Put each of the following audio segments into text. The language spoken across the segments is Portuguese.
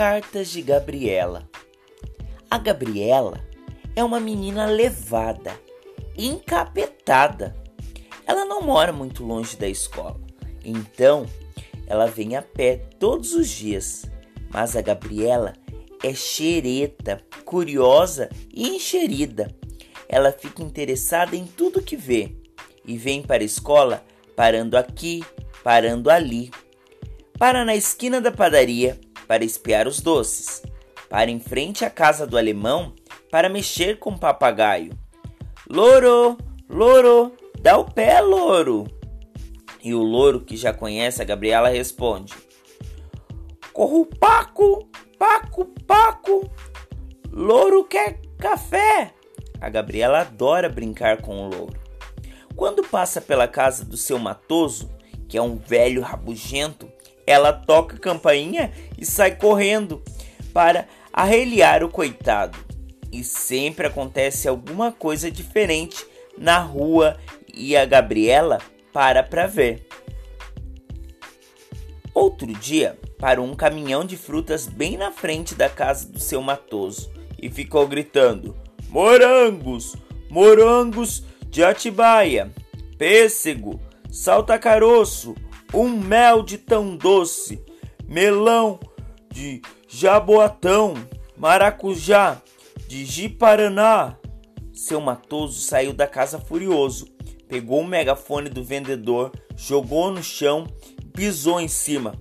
Cartas de Gabriela. A Gabriela é uma menina levada, encapetada. Ela não mora muito longe da escola, então ela vem a pé todos os dias. Mas a Gabriela é xereta, curiosa e encherida. Ela fica interessada em tudo que vê e vem para a escola parando aqui, parando ali. Para na esquina da padaria para espiar os doces. Para em frente à casa do alemão para mexer com o papagaio. Louro, louro, dá o pé, louro. E o louro, que já conhece a Gabriela, responde: Corro paco, paco, paco. Louro quer café. A Gabriela adora brincar com o louro. Quando passa pela casa do seu matoso, que é um velho rabugento, ela toca a campainha e sai correndo para arreliar o coitado. E sempre acontece alguma coisa diferente na rua e a Gabriela para para ver. Outro dia, parou um caminhão de frutas bem na frente da casa do seu matoso e ficou gritando: Morangos! Morangos de Atibaia! Pêssego! Salta caroço! Um mel de tão doce! Melão de jaboatão! Maracujá de Jiparaná! Seu matoso saiu da casa furioso, pegou o megafone do vendedor, jogou no chão, pisou em cima.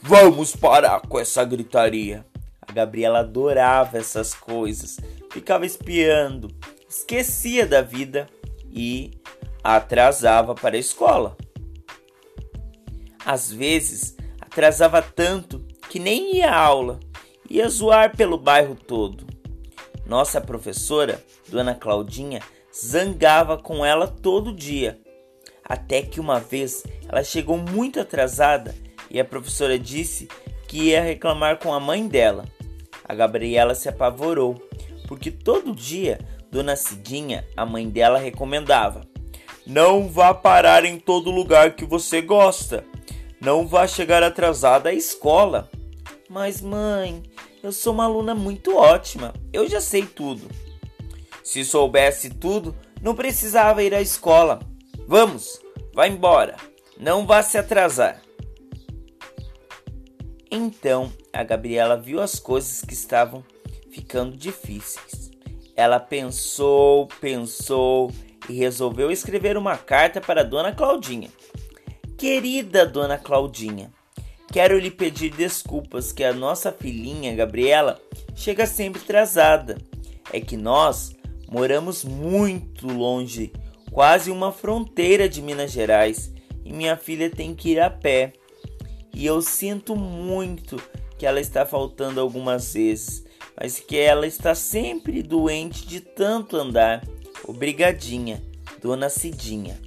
Vamos parar com essa gritaria. A Gabriela adorava essas coisas, ficava espiando, esquecia da vida e atrasava para a escola. Às vezes, atrasava tanto que nem ia à aula, ia zoar pelo bairro todo. Nossa professora, Dona Claudinha, zangava com ela todo dia. Até que uma vez ela chegou muito atrasada e a professora disse que ia reclamar com a mãe dela. A Gabriela se apavorou, porque todo dia Dona Cidinha, a mãe dela, recomendava: Não vá parar em todo lugar que você gosta. Não vá chegar atrasada à escola. Mas, mãe, eu sou uma aluna muito ótima. Eu já sei tudo. Se soubesse tudo, não precisava ir à escola. Vamos, vá embora. Não vá se atrasar. Então a Gabriela viu as coisas que estavam ficando difíceis. Ela pensou, pensou e resolveu escrever uma carta para Dona Claudinha. Querida Dona Claudinha, quero lhe pedir desculpas que a nossa filhinha Gabriela chega sempre atrasada. É que nós moramos muito longe, quase uma fronteira de Minas Gerais, e minha filha tem que ir a pé. E eu sinto muito que ela está faltando algumas vezes, mas que ela está sempre doente de tanto andar. Obrigadinha, Dona Cidinha.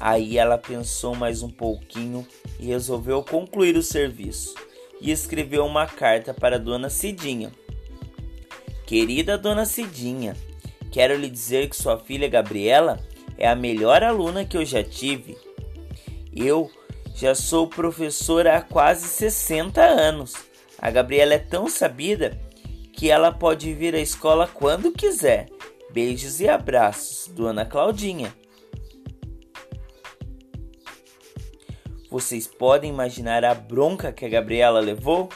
Aí ela pensou mais um pouquinho e resolveu concluir o serviço e escreveu uma carta para Dona Cidinha. Querida Dona Cidinha, quero lhe dizer que sua filha Gabriela é a melhor aluna que eu já tive. Eu já sou professora há quase 60 anos. A Gabriela é tão sabida que ela pode vir à escola quando quiser. Beijos e abraços, Dona Claudinha. Vocês podem imaginar a bronca que a Gabriela levou?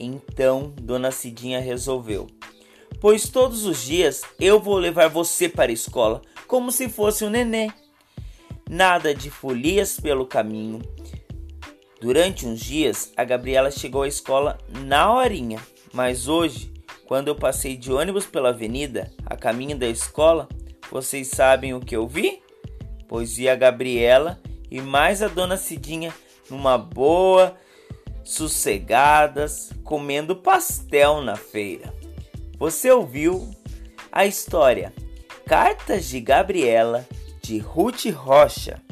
Então, Dona Cidinha resolveu. Pois todos os dias eu vou levar você para a escola, como se fosse um nenê nada de folias pelo caminho. Durante uns dias, a Gabriela chegou à escola na horinha, mas hoje, quando eu passei de ônibus pela avenida, a caminho da escola, vocês sabem o que eu vi? Pois vi a Gabriela e mais a dona Cidinha numa boa, sossegadas, comendo pastel na feira. Você ouviu a história Cartas de Gabriela de Ruth Rocha.